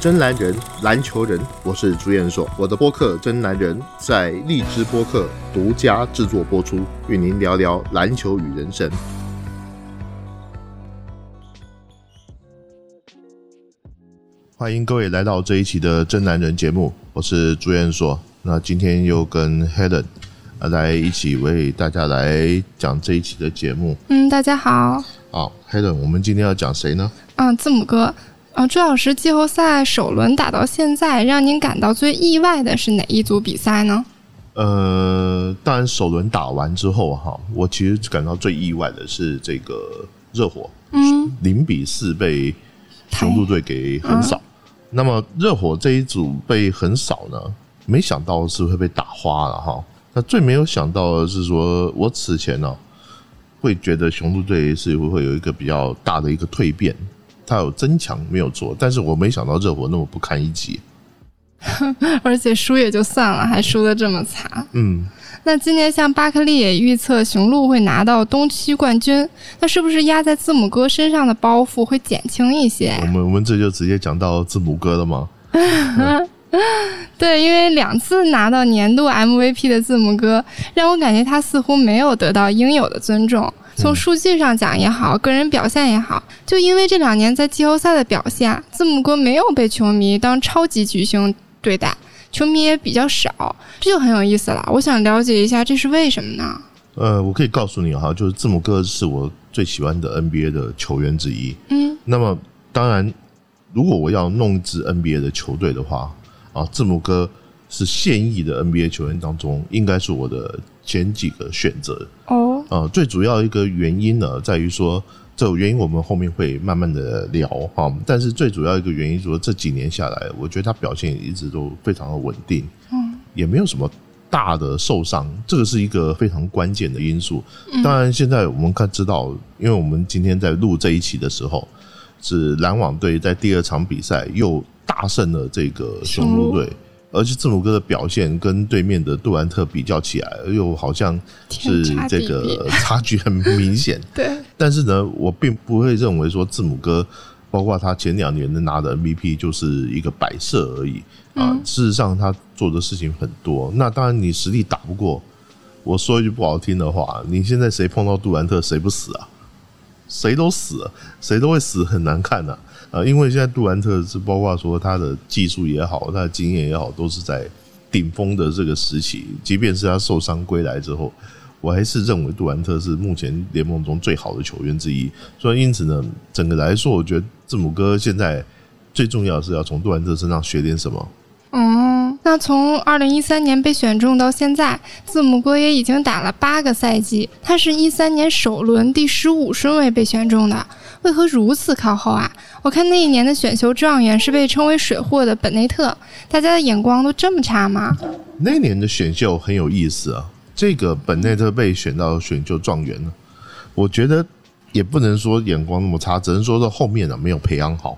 真男人，篮球人，我是朱彦硕。我的播客《真男人》在荔枝播客独家制作播出，与您聊聊篮球与人生。欢迎各位来到这一期的《真男人》节目，我是朱彦硕。那今天又跟 Helen 来一起为大家来讲这一期的节目。嗯，大家好。好，Helen，我们今天要讲谁呢？嗯，字母哥。啊，朱老师，季后赛首轮打到现在，让您感到最意外的是哪一组比赛呢？呃，当然，首轮打完之后哈，我其实感到最意外的是这个热火，嗯，零比四被雄鹿队给横扫。那么热火这一组被横扫呢，没想到是会被打花了哈。那最没有想到的是说，我此前呢会觉得雄鹿队是会有一个比较大的一个蜕变。他有增强没有做，但是我没想到热火那么不堪一击，而且输也就算了，还输的这么惨。嗯，那今年像巴克利也预测雄鹿会拿到东区冠军，那是不是压在字母哥身上的包袱会减轻一些？我们我们这就直接讲到字母哥了吗？对，因为两次拿到年度 MVP 的字母哥，让我感觉他似乎没有得到应有的尊重。从数据上讲也好，个人表现也好，就因为这两年在季后赛的表现，字母哥没有被球迷当超级巨星对待，球迷也比较少，这就很有意思了。我想了解一下，这是为什么呢？呃，我可以告诉你哈，就是字母哥是我最喜欢的 NBA 的球员之一。嗯，那么当然，如果我要弄一支 NBA 的球队的话，啊，字母哥是现役的 NBA 球员当中，应该是我的前几个选择。哦。呃，最主要一个原因呢，在于说，这原因我们后面会慢慢的聊哈。但是最主要一个原因说，这几年下来，我觉得他表现一直都非常的稳定，嗯，也没有什么大的受伤，这个是一个非常关键的因素。当然，现在我们看知道，因为我们今天在录这一期的时候，是篮网队在第二场比赛又大胜了这个雄鹿队。而且字母哥的表现跟对面的杜兰特比较起来，又好像是这个差距很明显。对，但是呢，我并不会认为说字母哥，包括他前两年的拿的 MVP 就是一个摆设而已啊。事实上，他做的事情很多。那当然，你实力打不过，我说一句不好听的话，你现在谁碰到杜兰特，谁不死啊？谁都死，谁都会死，很难看的。呃，因为现在杜兰特是包括说他的技术也好，他的经验也好，都是在顶峰的这个时期。即便是他受伤归来之后，我还是认为杜兰特是目前联盟中最好的球员之一。所以因此呢，整个来说，我觉得字母哥现在最重要是要从杜兰特身上学点什么。嗯，那从二零一三年被选中到现在，字母哥也已经打了八个赛季。他是一三年首轮第十五顺位被选中的。为何如此靠后啊？我看那一年的选秀状元是被称为“水货”的本内特，大家的眼光都这么差吗？那年的选秀很有意思啊，这个本内特被选到选秀状元了，我觉得也不能说眼光那么差，只能说到后面呢没有培养好。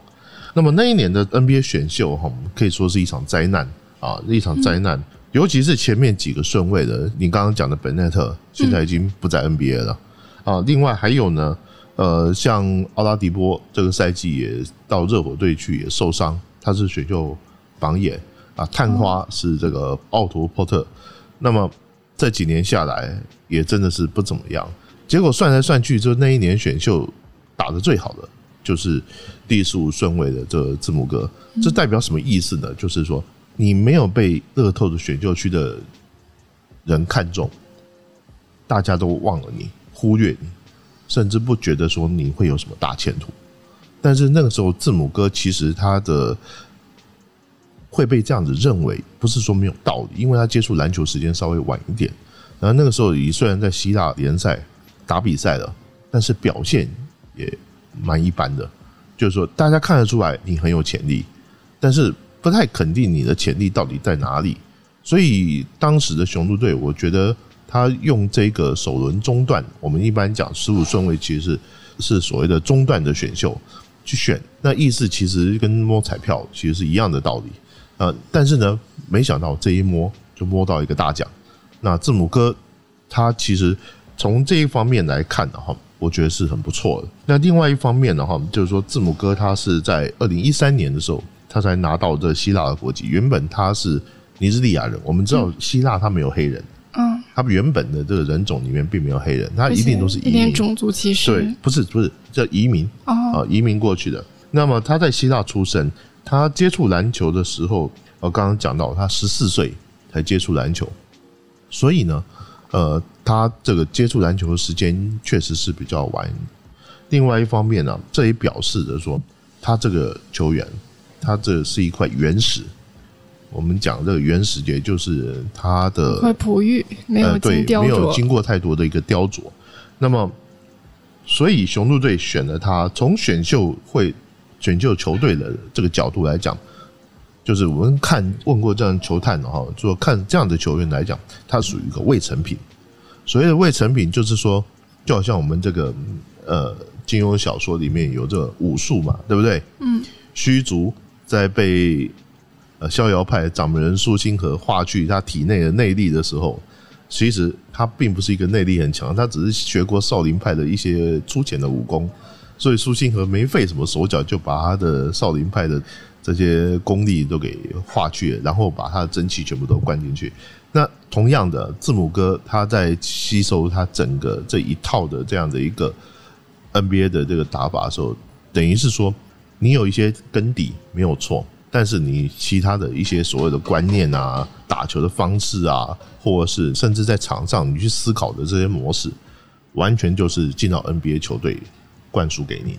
那么那一年的 NBA 选秀哈，可以说是一场灾难啊，一场灾难，尤其是前面几个顺位的，你刚刚讲的本内特现在已经不在 NBA 了啊，另外还有呢。呃，像奥拉迪波这个赛季也到热火队去，也受伤，他是选秀榜眼啊。探花是这个奥图波特，那么这几年下来也真的是不怎么样。结果算来算去，就那一年选秀打的最好的就是第十五顺位的这字母哥。这代表什么意思呢？就是说你没有被乐透的选秀区的人看中，大家都忘了你，忽略你。甚至不觉得说你会有什么大前途，但是那个时候字母哥其实他的会被这样子认为，不是说没有道理，因为他接触篮球时间稍微晚一点，然后那个时候你虽然在希腊联赛打比赛了，但是表现也蛮一般的，就是说大家看得出来你很有潜力，但是不太肯定你的潜力到底在哪里，所以当时的雄鹿队，我觉得。他用这个首轮中段，我们一般讲十五顺位，其实是是所谓的中段的选秀去选，那意思其实跟摸彩票其实是一样的道理呃，但是呢，没想到这一摸就摸到一个大奖。那字母哥他其实从这一方面来看的话，我觉得是很不错的。那另外一方面的话，就是说字母哥他是在二零一三年的时候他才拿到这希腊的国籍。原本他是尼日利亚人，我们知道希腊他没有黑人，嗯，他原本的这个人种里面并没有黑人，他一定都是移民。种族歧视。对，不是不是叫移民哦，啊，移民过去的。那么他在希腊出生，他接触篮球的时候，我刚刚讲到他十四岁才接触篮球，所以呢，呃，他这个接触篮球的时间确实是比较晚。另外一方面呢，这也表示着说，他这个球员，他这是一块原石。我们讲这个原石，也就是它的块璞玉，没有呃，对没有。经过太多的一个雕琢。那么，所以雄鹿队选了他，从选秀会选秀球队的这个角度来讲，就是我们看问过这样球探的哈，说看这样的球员来讲，他属于一个未成品。所谓的未成品，就是说，就好像我们这个呃金庸小说里面有这个武术嘛，对不对？嗯，虚竹在被呃逍遥派掌门人苏星河化去他体内的内力的时候，其实他并不是一个内力很强，他只是学过少林派的一些粗浅的武功，所以苏星河没费什么手脚就把他的少林派的这些功力都给化去了，然后把他的真气全部都灌进去。那同样的，字母哥他在吸收他整个这一套的这样的一个 NBA 的这个打法的时候，等于是说你有一些根底没有错，但是你其他的一些所谓的观念啊、打球的方式啊，或者是甚至在场上你去思考的这些模式，完全就是进到 NBA 球队灌输给你。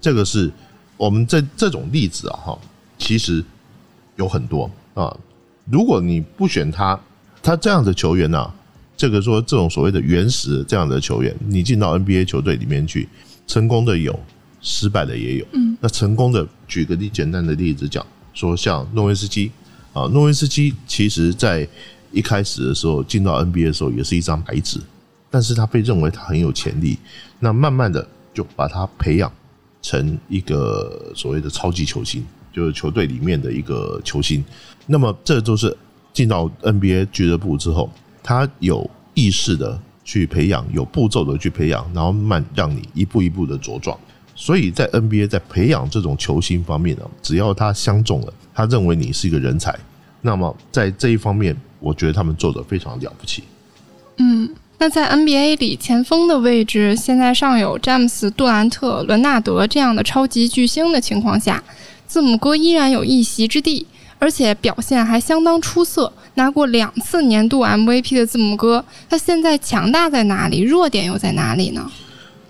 这个是我们这这种例子啊，哈，其实有很多啊。如果你不选他，他这样的球员呢、这个说这种所谓的原始这样的球员，你进到 NBA 球队里面去，成功的有，失败的也有。嗯，那成功的，举个例简单的例子讲，说像诺维斯基啊，诺维斯基其实在一开始的时候进到 NBA 的时候也是一张白纸，但是他被认为他很有潜力，那慢慢的就把他培养成一个所谓的超级球星，就是球队里面的一个球星。那么这就是进到 NBA 俱乐部之后，他有意识的去培养，有步骤的去培养，然后慢让你一步一步的茁壮。所以在 NBA 在培养这种球星方面呢，只要他相中了，他认为你是一个人才，那么在这一方面，我觉得他们做的非常了不起。嗯，那在 NBA 里，前锋的位置现在尚有詹姆斯、杜兰特、伦纳德这样的超级巨星的情况下，字母哥依然有一席之地，而且表现还相当出色。拿过两次年度 MVP 的字母哥，他现在强大在哪里？弱点又在哪里呢？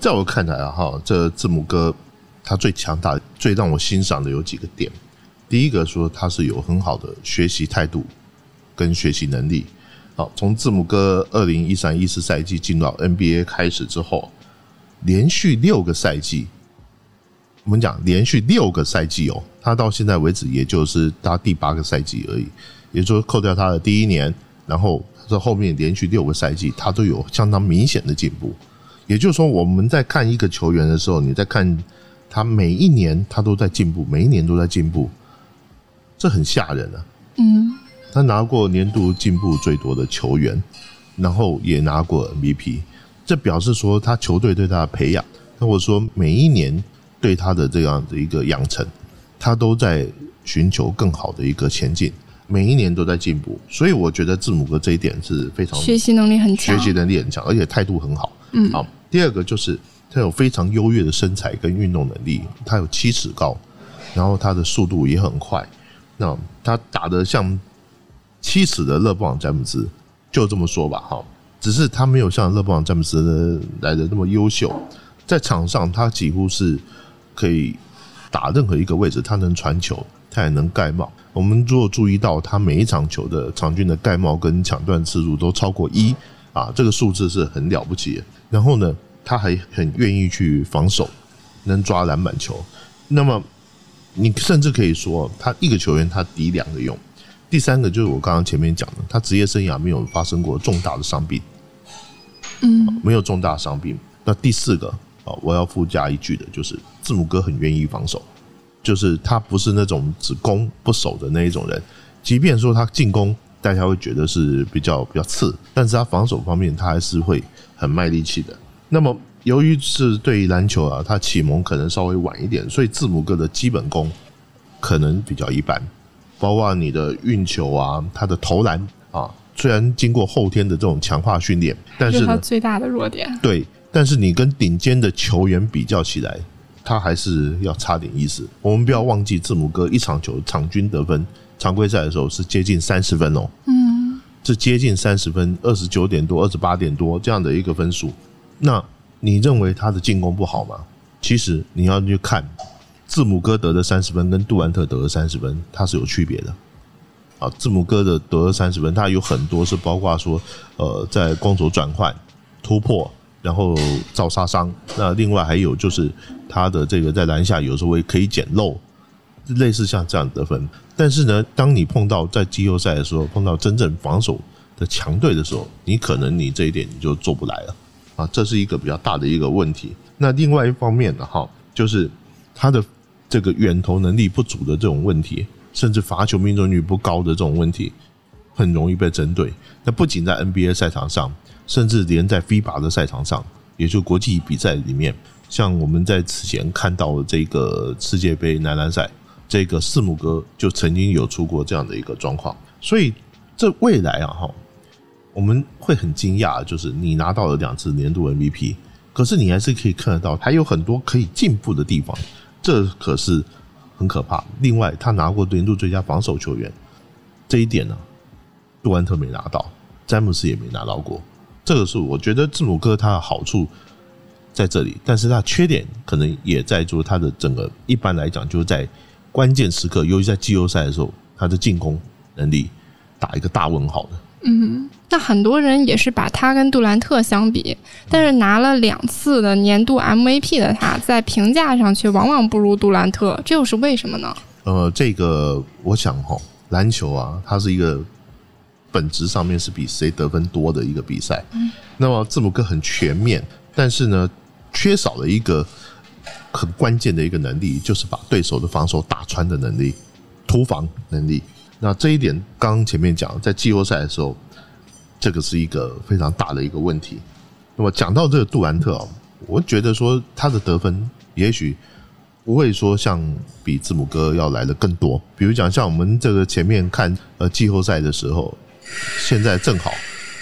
在我看来啊，哈，这字母哥他最强大、最让我欣赏的有几个点。第一个说他是有很好的学习态度跟学习能力。好，从字母哥二零一三一四赛季进到 NBA 开始之后，连续六个赛季，我们讲连续六个赛季哦，他到现在为止也就是他第八个赛季而已，也就是扣掉他的第一年，然后这后面连续六个赛季，他都有相当明显的进步。也就是说，我们在看一个球员的时候，你在看他每一年他都在进步，每一年都在进步，这很吓人啊！嗯，他拿过年度进步最多的球员，然后也拿过 MVP，这表示说他球队对他的培养，或者说每一年对他的这样的一个养成，他都在寻求更好的一个前进，每一年都在进步。所以我觉得字母哥这一点是非常学习能力很强。学习能力很强，而且态度很好。嗯好，第二个就是他有非常优越的身材跟运动能力，他有七尺高，然后他的速度也很快。那他打得像七尺的勒布朗詹姆斯，就这么说吧，哈。只是他没有像勒布朗詹姆斯来的那么优秀，在场上他几乎是可以打任何一个位置，他能传球，他也能盖帽。我们如果注意到他每一场球的场均的盖帽跟抢断次数都超过一啊，这个数字是很了不起的。然后呢，他还很愿意去防守，能抓篮板球。那么你甚至可以说，他一个球员他抵两个用。第三个就是我刚刚前面讲的，他职业生涯没有发生过重大的伤病，嗯没有重大伤病。那第四个啊，我要附加一句的就是，字母哥很愿意防守，就是他不是那种只攻不守的那一种人。即便说他进攻，大家会觉得是比较比较次，但是他防守方面他还是会很卖力气的。那么由于是对于篮球啊，他启蒙可能稍微晚一点，所以字母哥的基本功可能比较一般，包括你的运球啊，他的投篮啊，虽然经过后天的这种强化训练，但是，是他最大的弱点。对，但是你跟顶尖的球员比较起来，他还是要差点意思。我们不要忘记，字母哥一场球场均得分，常规赛的时候是接近三十分哦，嗯，是接近三十分，二十九点多、二十八点多这样的一个分数。那你认为他的进攻不好吗？其实你要去看字母哥得的三十分跟杜兰特得的三十分，它是有区别的。啊，字母哥的得了三十分，他有很多是包括说，呃，在攻守转换、突破，然后造杀伤。那另外还有就是他的这个在篮下有时候会可以捡漏，类似像这样得分。但是呢，当你碰到在季后赛的时候，碰到真正防守的强队的时候，你可能你这一点你就做不来了啊，这是一个比较大的一个问题。那另外一方面呢，哈，就是他的这个远投能力不足的这种问题，甚至罚球命中率不高的这种问题，很容易被针对。那不仅在 NBA 赛场上，甚至连在 FIBA 的赛场上，也就国际比赛里面，像我们在此前看到的这个世界杯男篮赛，这个字母哥就曾经有出过这样的一个状况。所以这未来啊，哈，我们会很惊讶，就是你拿到了两次年度 MVP，可是你还是可以看得到，还有很多可以进步的地方，这可是很可怕。另外，他拿过年度最佳防守球员，这一点呢，杜兰特没拿到，詹姆斯也没拿到过。这个是我觉得字母哥他的好处在这里，但是他缺点可能也在就是他的整个一般来讲就在关键时刻，尤其在季后赛的时候，他的进攻能力打一个大问号的。嗯，那很多人也是把他跟杜兰特相比，但是拿了两次的年度 MVP 的他，在评价上却往往不如杜兰特，这又是为什么呢？呃，这个我想哈，篮球啊，它是一个本质上面是比谁得分多的一个比赛。嗯那么字母哥很全面，但是呢，缺少了一个很关键的一个能力，就是把对手的防守打穿的能力、突防能力。那这一点，刚刚前面讲，在季后赛的时候，这个是一个非常大的一个问题。那么讲到这个杜兰特啊，我觉得说他的得分也许不会说像比字母哥要来的更多。比如讲，像我们这个前面看呃季后赛的时候，现在正好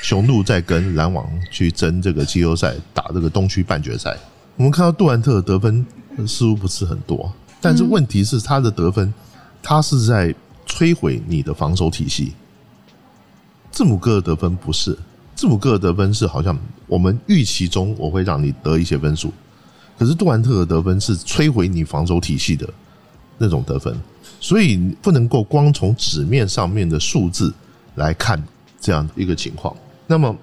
雄鹿在跟篮网去争这个季后赛，打这个东区半决赛。我们看到杜兰特的得分似乎不是很多，但是问题是他的得分，他是在摧毁你的防守体系。字母哥的得分不是，字母哥的得分是好像我们预期中我会让你得一些分数，可是杜兰特的得分是摧毁你防守体系的那种得分，所以不能够光从纸面上面的数字来看这样一个情况。那么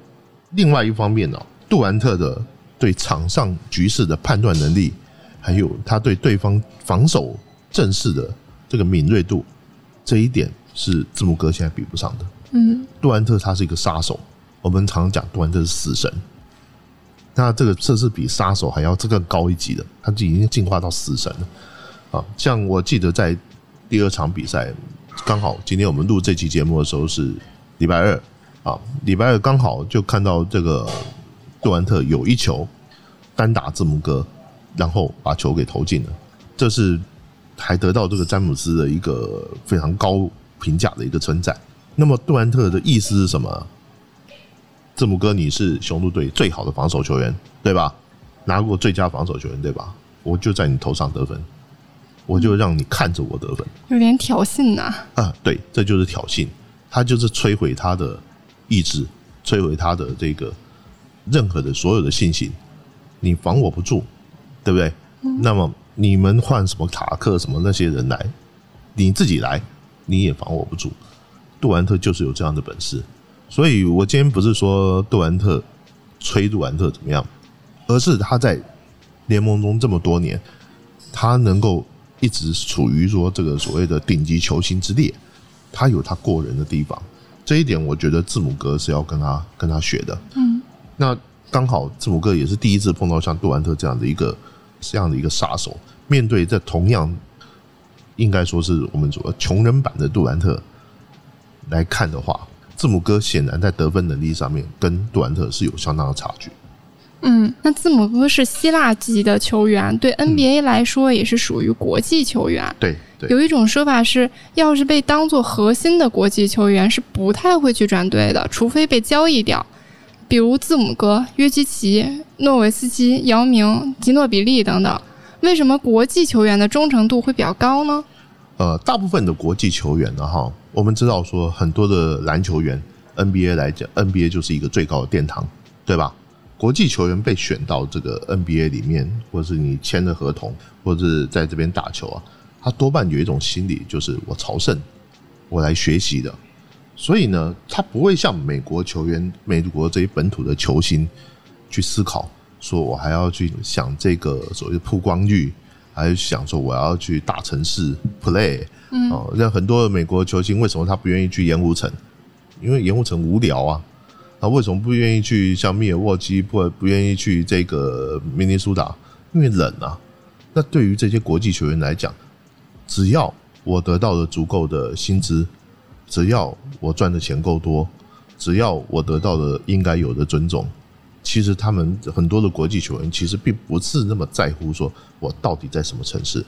另外一方面呢，杜兰特的对场上局势的判断能力，还有他对对方防守阵势的这个敏锐度，这一点是字母哥现在比不上的。嗯，杜兰特他是一个杀手，我们常讲杜兰特是死神。那这个这是比杀手还要这更高一级的，他就已经进化到死神了啊！像我记得在第二场比赛，刚好今天我们录这期节目的时候是礼拜二啊，礼拜二刚好就看到这个杜兰特有一球单打字母哥，然后把球给投进了，这是还得到这个詹姆斯的一个非常高评价的一个称赞。那么杜兰特的意思是什么？字母哥，你是雄鹿队最好的防守球员，对吧？拿过最佳防守球员，对吧？我就在你头上得分，我就让你看着我得分有点挑衅呐、啊！对，这就是挑衅，他就是摧毁他的意志，摧毁他的这个任何的所有的信心。你防我不住，对不对？那么你们换什么塔克什么那些人来，你自己来，你也防我不住。杜兰特就是有这样的本事，所以我今天不是说杜兰特吹杜兰特怎么样，而是他在联盟中这么多年，他能够一直处于说这个所谓的顶级球星之列，他有他过人的地方，这一点我觉得字母哥是要跟他跟他学的。嗯，那刚好字母哥也是第一次碰到像杜兰特这样的一个这样的一个杀手，面对这同样应该说是我们说穷人版的杜兰特来看的话，字母哥显然在得分能力上面跟杜兰特是有相当的差距。嗯，那字母哥是希腊籍的球员，对 NBA 来说也是属于国际球员。对，对有一种说法是，要是被当做核心的国际球员，是不太会去转队的，除非被交易掉。比如字母哥、约基奇、诺维斯基、姚明、吉诺比利等等。为什么国际球员的忠诚度会比较高呢？呃，大部分的国际球员呢，哈，我们知道说很多的篮球员，NBA 来讲，NBA 就是一个最高的殿堂，对吧？国际球员被选到这个 NBA 里面，或是你签了合同，或者是在这边打球啊，他多半有一种心理，就是我朝圣，我来学习的。所以呢，他不会像美国球员、美国这些本土的球星去思考，说我还要去想这个所谓的曝光率，还是想说我要去大城市 play。嗯哦，那很多的美国球星为什么他不愿意去盐湖城？因为盐湖城无聊啊。那为什么不愿意去像密尔沃基，不不愿意去这个明尼苏达？因为冷啊。那对于这些国际球员来讲，只要我得到了足够的薪资，只要我赚的钱够多，只要我得到了应该有的尊重，其实他们很多的国际球员其实并不是那么在乎说我到底在什么城市。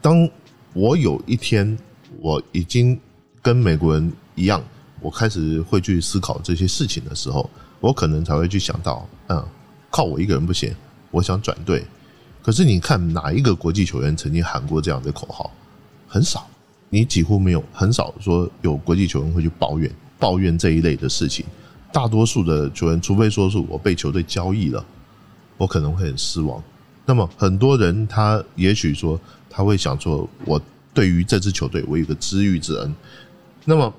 当我有一天我已经跟美国人一样，我开始会去思考这些事情的时候，我可能才会去想到，嗯，靠我一个人不行，我想转队。可是你看哪一个国际球员曾经喊过这样的口号？很少，你几乎没有，很少说有国际球员会去抱怨抱怨这一类的事情。大多数的球员，除非说是我被球队交易了，我可能会很失望。那么很多人他也许说他会想说，我对于这支球队我有个知遇之恩。那么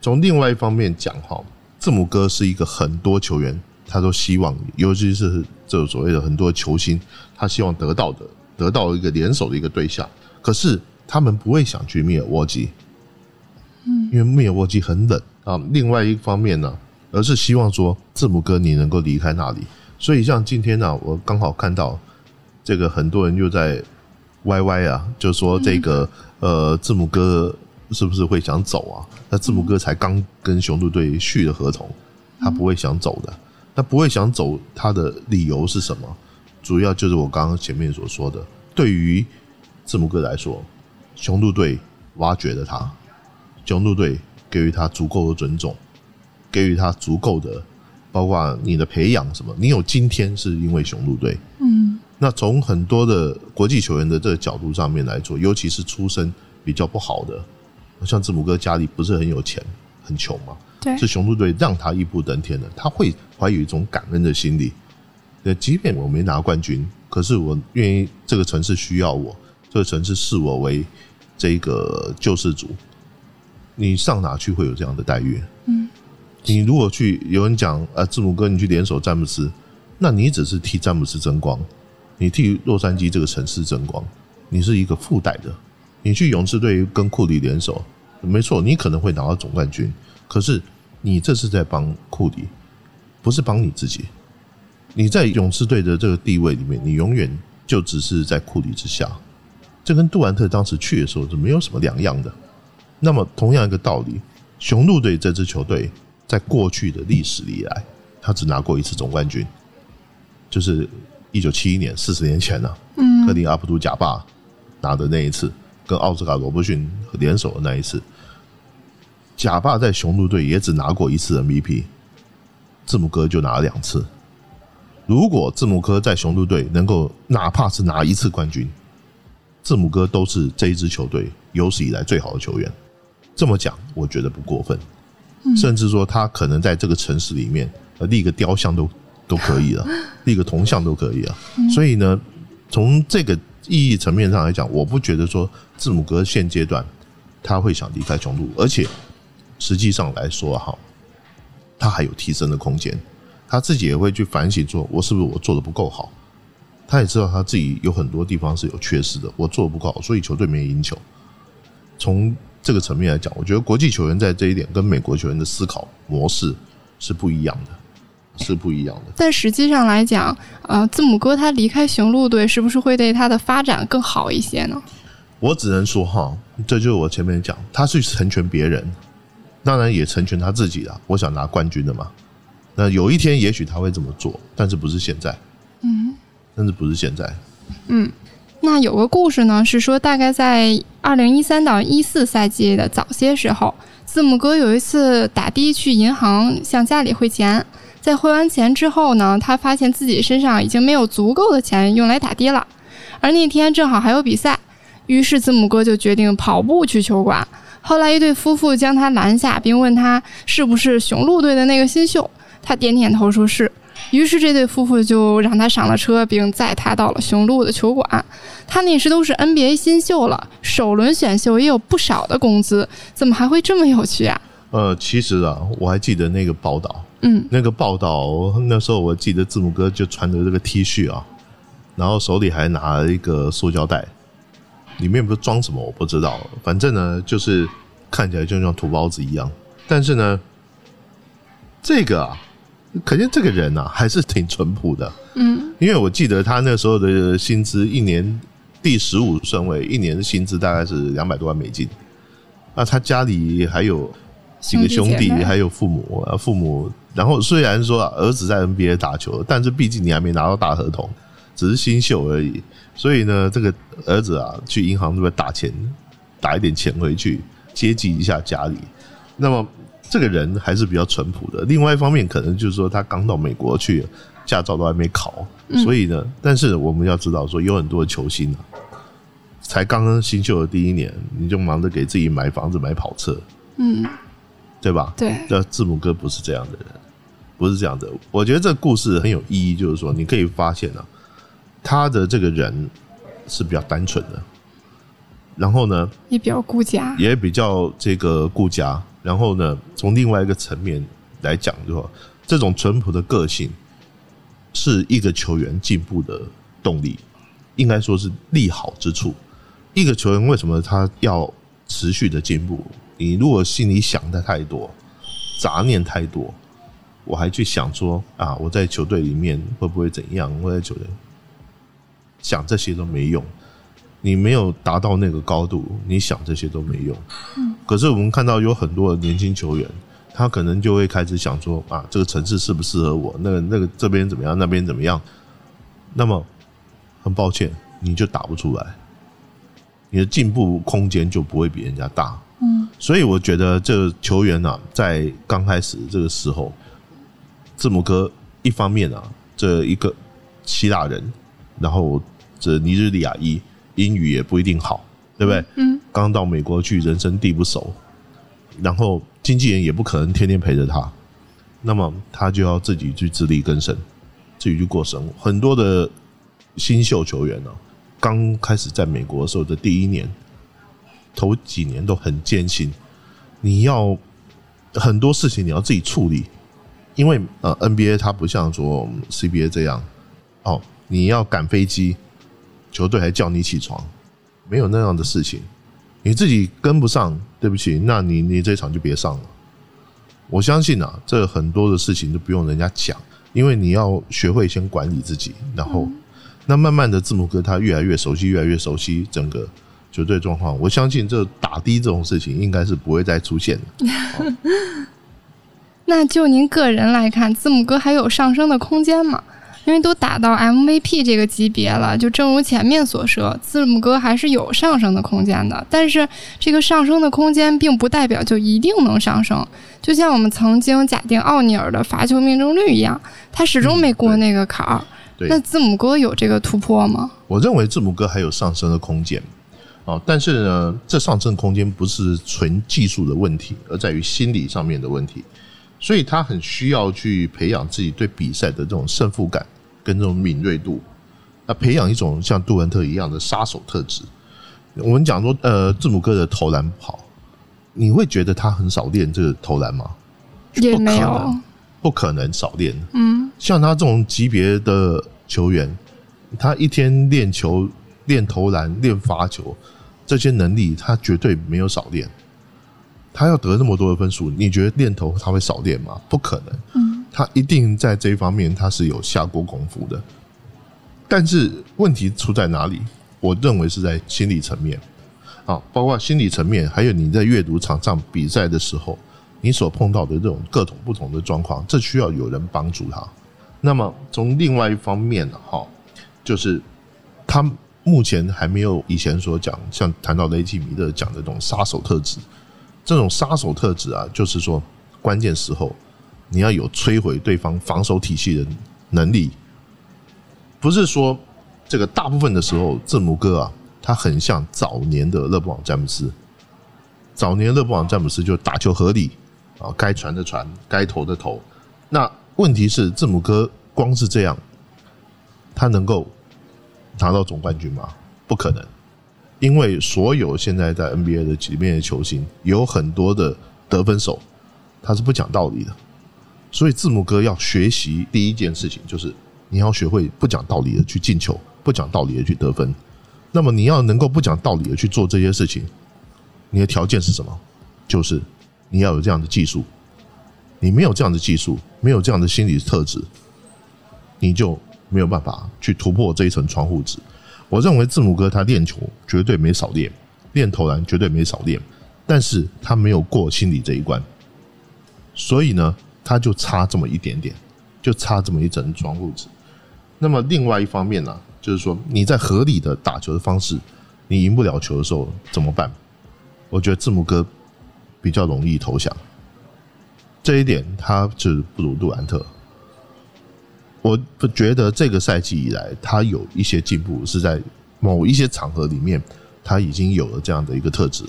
从另外一方面讲哈，字母哥是一个很多球员他都希望，尤其是这所谓的很多球星，他希望得到的得到一个联手的一个对象。可是他们不会想去密尔沃基，嗯，因为密尔沃基很冷啊。另外一方面呢，而是希望说字母哥你能够离开那里。所以像今天呢，我刚好看到这个很多人又在 YY 啊，就说这个呃字母哥是不是会想走啊？那字母哥才刚跟雄鹿队续了合同，他不会想走的。那不会想走，他的理由是什么？主要就是我刚刚前面所说的，对于字母哥来说，雄鹿队挖掘了他，雄鹿队给予他足够的尊重，给予他足够的，包括你的培养什么，你有今天是因为雄鹿队。嗯那从很多的国际球员的这个角度上面来说，尤其是出身比较不好的，像字母哥家里不是很有钱，很穷嘛，对是雄鹿队让他一步登天的，他会怀有一种感恩的心理。那，即便我没拿冠军，可是我愿意这个城市需要我，这个城市视我为这个救世主。你上哪去会有这样的待遇？嗯，你如果去有人讲啊，字母哥你去联手詹姆斯，那你只是替詹姆斯争光，你替洛杉矶这个城市争光，你是一个附带的。你去勇士队跟库里联手，没错，你可能会拿到总冠军，可是你这是在帮库里，不是帮你自己。你在勇士队的这个地位里面，你永远就只是在库里之下，这跟杜兰特当时去的时候是没有什么两样的。那么同样一个道理，雄鹿队这支球队在过去的历史以来，他只拿过一次总冠军，就是一九七一年，四十年前呢、嗯克林阿卜杜贾巴拿的那一次，跟奥斯卡罗伯逊联手的那一次。贾巴在雄鹿队也只拿过一次 MVP，字母哥就拿了两次。如果字母哥在雄鹿队能够哪怕是拿一次冠军，字母哥都是这一支球队有史以来最好的球员。这么讲，我觉得不过分。甚至说他可能在这个城市里面呃立个雕像都都可以了，立个铜像都可以了。所以呢，从这个意义层面上来讲，我不觉得说字母哥现阶段他会想离开雄鹿，而且实际上来说哈，他还有提升的空间。他自己也会去反省，说我是不是我做的不够好？他也知道他自己有很多地方是有缺失的，我做的不够好，所以球队没赢球。从这个层面来讲，我觉得国际球员在这一点跟美国球员的思考模式是不一样的，是不一样的。但实际上来讲，呃，字母哥他离开雄鹿队，是不是会对他的发展更好一些呢？我只能说哈，这就是我前面讲，他是成全别人，当然也成全他自己啦。我想拿冠军的嘛，那有一天也许他会这么做，但是不是现在，嗯但是不是现在。嗯。那有个故事呢，是说大概在二零一三到一四赛季的早些时候，字母哥有一次打的去银行向家里汇钱，在汇完钱之后呢，他发现自己身上已经没有足够的钱用来打的了，而那天正好还有比赛，于是字母哥就决定跑步去球馆。后来一对夫妇将他拦下，并问他是不是雄鹿队的那个新秀，他点点头说是。于是这对夫妇就让他上了车，并载他到了雄鹿的球馆。他那时都是 NBA 新秀了，首轮选秀也有不少的工资，怎么还会这么有趣啊？呃，其实啊，我还记得那个报道，嗯，那个报道那时候我记得字母哥就穿着这个 T 恤啊，然后手里还拿了一个塑胶袋，里面不是装什么我不知道，反正呢就是看起来就像土包子一样。但是呢，这个啊。可见这个人啊，还是挺淳朴的。嗯，因为我记得他那时候的薪资一年第十五顺位，一年的薪资大概是两百多万美金。那他家里还有几个兄弟，还有父母啊，父母。然后虽然说儿子在 NBA 打球，但是毕竟你还没拿到大合同，只是新秀而已。所以呢，这个儿子啊，去银行这边打钱，打一点钱回去接济一下家里。那么。这个人还是比较淳朴的。另外一方面，可能就是说他刚到美国去，驾照都还没考，所以呢，但是我们要知道说，有很多球星啊，才刚刚新秀的第一年，你就忙着给自己买房子、买跑车，嗯，对吧？对。那字母哥不是这样的人，不是这样的。我觉得这个故事很有意义，就是说你可以发现啊，他的这个人是比较单纯的，然后呢，也比较顾家，也比较这个顾家。然后呢，从另外一个层面来讲，就说这种淳朴的个性是一个球员进步的动力，应该说是利好之处。一个球员为什么他要持续的进步？你如果心里想的太多，杂念太多，我还去想说啊，我在球队里面会不会怎样？我在球队想这些都没用。你没有达到那个高度，你想这些都没用。可是我们看到有很多的年轻球员，他可能就会开始想说啊，这个城市适不适合我？那个那个这边怎么样？那边怎么样？那么很抱歉，你就打不出来，你的进步空间就不会比人家大。嗯。所以我觉得这球员啊，在刚开始这个时候，字母哥一方面啊，这一个希腊人，然后这尼日利亚裔。英语也不一定好，对不对？嗯。刚到美国去，人生地不熟，然后经纪人也不可能天天陪着他，那么他就要自己去自力更生，自己去过生活。很多的新秀球员呢，刚开始在美国的时候的第一年，头几年都很艰辛，你要很多事情你要自己处理，因为呃 NBA 它不像说 CBA 这样，哦，你要赶飞机。球队还叫你起床，没有那样的事情，你自己跟不上，对不起，那你你这场就别上了。我相信啊，这很多的事情都不用人家讲，因为你要学会先管理自己，然后那慢慢的字母哥他越来越熟悉，越来越熟悉整个球队状况。我相信这打的这种事情应该是不会再出现的。那就您个人来看，字母哥还有上升的空间吗？因为都打到 MVP 这个级别了，就正如前面所说，字母哥还是有上升的空间的。但是这个上升的空间并不代表就一定能上升。就像我们曾经假定奥尼尔的罚球命中率一样，他始终没过那个坎儿。那字母哥有这个突破吗？我认为字母哥还有上升的空间。哦，但是呢，这上升空间不是纯技术的问题，而在于心理上面的问题。所以他很需要去培养自己对比赛的这种胜负感。跟这种敏锐度，那培养一种像杜文特一样的杀手特质。我们讲说，呃，字母哥的投篮不好，你会觉得他很少练这个投篮吗？也没有，不可能少练。嗯，像他这种级别的球员，他一天练球、练投篮、练罚球这些能力，他绝对没有少练。他要得那么多的分数，你觉得练头他会少练吗？不可能。嗯。他一定在这一方面他是有下过功夫的，但是问题出在哪里？我认为是在心理层面啊，包括心理层面，还有你在阅读场上比赛的时候，你所碰到的这种各种不同的状况，这需要有人帮助他。那么从另外一方面呢哈，就是他目前还没有以前所讲，像谈到雷吉米勒讲的这种杀手特质，这种杀手特质啊，就是说关键时候你要有摧毁对方防守体系的能力，不是说这个大部分的时候，字母哥啊，他很像早年的勒布朗詹姆斯，早年勒布朗詹姆斯就打球合理啊，该传的传，该投的投。那问题是字母哥光是这样，他能够。拿到总冠军吗？不可能，因为所有现在在 NBA 的里面的球星有很多的得分手，他是不讲道理的。所以字母哥要学习第一件事情就是你要学会不讲道理的去进球，不讲道理的去得分。那么你要能够不讲道理的去做这些事情，你的条件是什么？就是你要有这样的技术。你没有这样的技术，没有这样的心理特质，你就。没有办法去突破这一层窗户纸。我认为字母哥他练球绝对没少练，练投篮绝对没少练，但是他没有过心理这一关，所以呢，他就差这么一点点，就差这么一层窗户纸。那么另外一方面呢，就是说你在合理的打球的方式，你赢不了球的时候怎么办？我觉得字母哥比较容易投降，这一点他就不如杜兰特。我觉得这个赛季以来，他有一些进步，是在某一些场合里面，他已经有了这样的一个特质。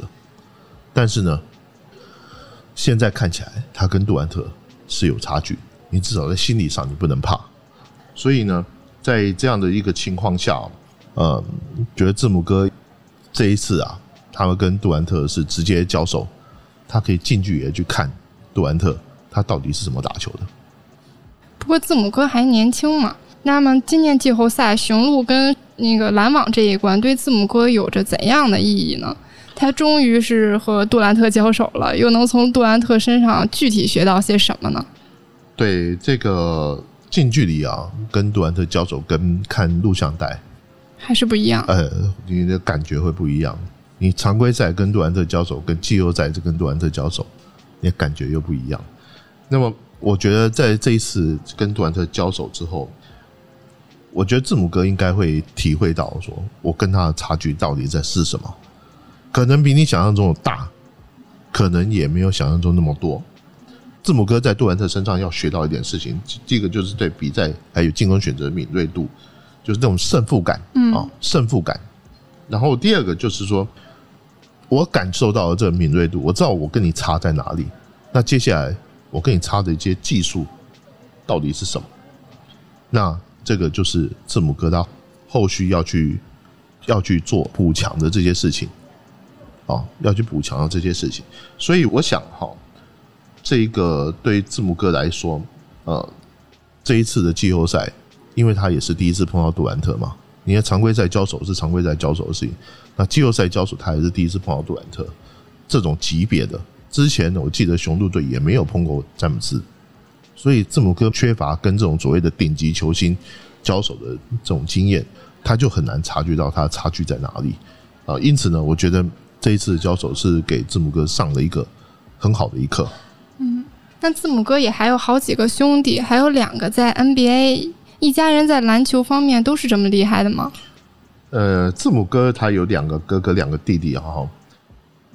但是呢，现在看起来，他跟杜兰特是有差距。你至少在心理上，你不能怕。所以呢，在这样的一个情况下，呃，觉得字母哥这一次啊，他们跟杜兰特是直接交手，他可以近距离去看杜兰特他到底是怎么打球的。不过字母哥还年轻嘛，那么今年季后赛雄鹿跟那个篮网这一关对字母哥有着怎样的意义呢？他终于是和杜兰特交手了，又能从杜兰特身上具体学到些什么呢？对这个近距离啊，跟杜兰特交手跟看录像带还是不一样。呃，你的感觉会不一样。你常规赛跟杜兰特交手，跟季后赛跟杜兰特交手，你感觉又不一样。那么。我觉得在这一次跟杜兰特交手之后，我觉得字母哥应该会体会到，说我跟他的差距到底在是什么？可能比你想象中的大，可能也没有想象中那么多。字母哥在杜兰特身上要学到一点事情，第一个就是对比赛还有进攻选择敏锐度，就是那种胜负感啊，胜负感。然后第二个就是说，我感受到了这个敏锐度，我知道我跟你差在哪里。那接下来。我跟你差的一些技术到底是什么？那这个就是字母哥他后续要去要去做补强的这些事情，啊，要去补强的这些事情。所以我想哈，这一个对字母哥来说，呃，这一次的季后赛，因为他也是第一次碰到杜兰特嘛。你看常规赛交手是常规赛交手的事情，那季后赛交手他也是第一次碰到杜兰特这种级别的。之前我记得雄鹿队也没有碰过詹姆斯，所以字母哥缺乏跟这种所谓的顶级球星交手的这种经验，他就很难察觉到他的差距在哪里啊。因此呢，我觉得这一次交手是给字母哥上了一个很好的一课。嗯，那字母哥也还有好几个兄弟，还有两个在 NBA，一家人在篮球方面都是这么厉害的吗？呃，字母哥他有两个哥哥，两个弟弟哈，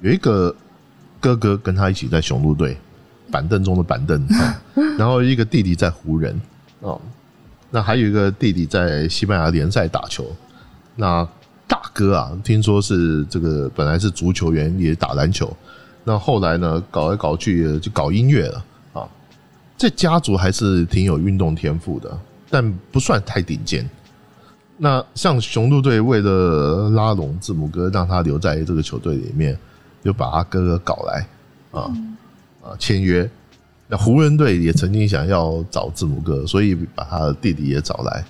有一个。哥哥跟他一起在雄鹿队，板凳中的板凳，然后一个弟弟在湖人哦，那还有一个弟弟在西班牙联赛打球。那大哥啊，听说是这个本来是足球员，也打篮球，那后来呢，搞来搞去就搞音乐了啊。这家族还是挺有运动天赋的，但不算太顶尖。那像雄鹿队为了拉拢字母哥，让他留在这个球队里面。就把他哥哥搞来啊啊签约，那湖人队也曾经想要找字母哥，所以把他的弟弟也找来。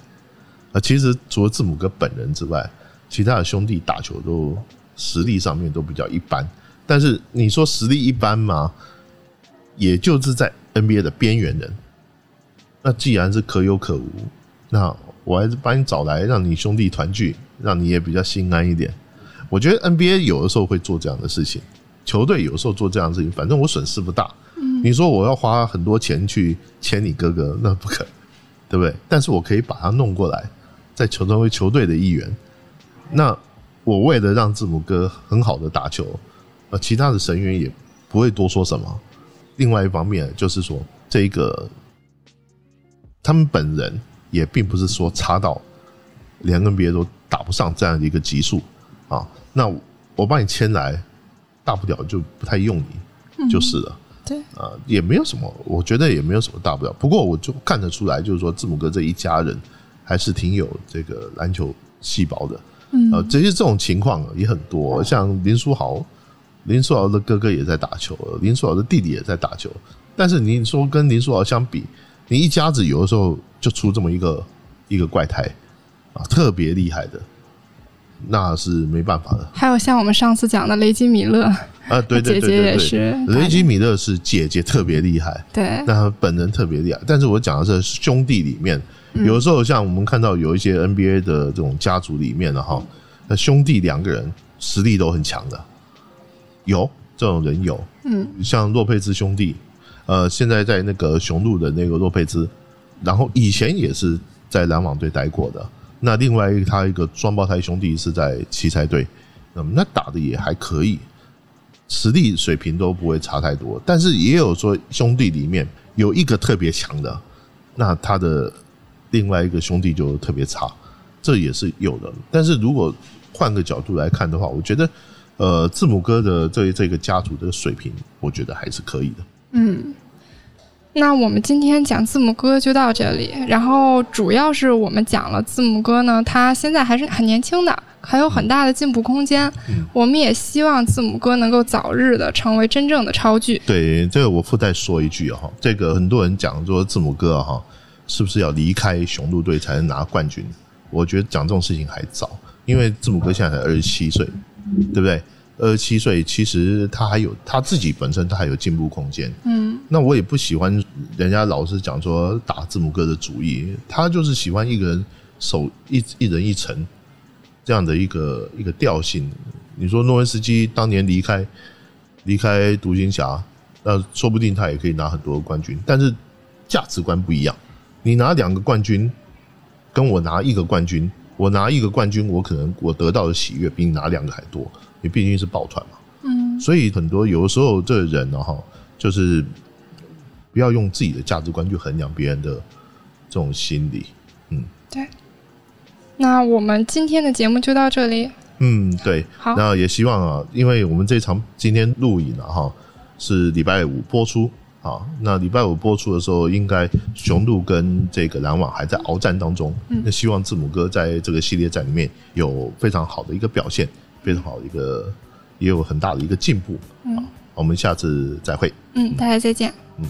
啊，其实除了字母哥本人之外，其他的兄弟打球都实力上面都比较一般。但是你说实力一般嘛，也就是在 NBA 的边缘人。那既然是可有可无，那我还是把你找来，让你兄弟团聚，让你也比较心安一点。我觉得 NBA 有的时候会做这样的事情，球队有时候做这样的事情，反正我损失不大。你说我要花很多钱去签你哥哥，那不可，对不对？但是我可以把他弄过来，在球成为球队的一员，那我为了让字母哥很好的打球，呃，其他的成员也不会多说什么。另外一方面就是说，这个他们本人也并不是说差到连 NBA 都打不上这样的一个级数啊。那我把你签来，大不了就不太用你就是了。对，啊，也没有什么，我觉得也没有什么大不了。不过我就看得出来，就是说字母哥这一家人还是挺有这个篮球细胞的。嗯，呃，这些这种情况也很多，像林书豪，林书豪的哥哥也在打球，林书豪的弟弟也在打球。但是你说跟林书豪相比，你一家子有的时候就出这么一个一个怪胎啊，特别厉害的。那是没办法的。还有像我们上次讲的雷吉米勒啊，对对对对对，雷吉米勒是姐姐特别厉害，对，那他本人特别厉害。但是我讲的是兄弟里面，有的时候像我们看到有一些 NBA 的这种家族里面的哈，那兄弟两个人实力都很强的，有这种人有，嗯，像洛佩兹兄弟，呃，现在在那个雄鹿的那个洛佩兹，然后以前也是在篮网队待过的。那另外他一个双胞胎兄弟是在奇才队，那么那打的也还可以，实力水平都不会差太多。但是也有说兄弟里面有一个特别强的，那他的另外一个兄弟就特别差，这也是有的。但是如果换个角度来看的话，我觉得呃字母哥的这这个家族的水平，我觉得还是可以的。嗯。那我们今天讲字母哥就到这里，然后主要是我们讲了字母哥呢，他现在还是很年轻的，还有很大的进步空间。我们也希望字母哥能够早日的成为真正的超巨。对，这个我附带说一句哈，这个很多人讲说字母哥哈，是不是要离开雄鹿队才能拿冠军？我觉得讲这种事情还早，因为字母哥现在才二十七岁，对不对？二十七岁，其实他还有他自己本身，他还有进步空间。嗯，那我也不喜欢人家老是讲说打字母哥的主意，他就是喜欢一个人守一一人一城这样的一个一个调性。你说诺维斯基当年离开离开独行侠，那说不定他也可以拿很多冠军，但是价值观不一样。你拿两个冠军，跟我拿一个冠军，我拿一个冠军，我可能我得到的喜悦比你拿两个还多。你毕竟是抱团嘛，嗯，所以很多有的时候这人呢，哈，就是不要用自己的价值观去衡量别人的这种心理，嗯，对。那我们今天的节目就到这里，嗯，对，好，那也希望啊，因为我们这场今天录影了哈，是礼拜五播出，啊，那礼拜五播出的时候，应该雄鹿跟这个篮网还在鏖战当中，那希望字母哥在这个系列战里面有非常好的一个表现。非常好，一个也有很大的一个进步。嗯，我们下次再会。嗯，大家再见。嗯。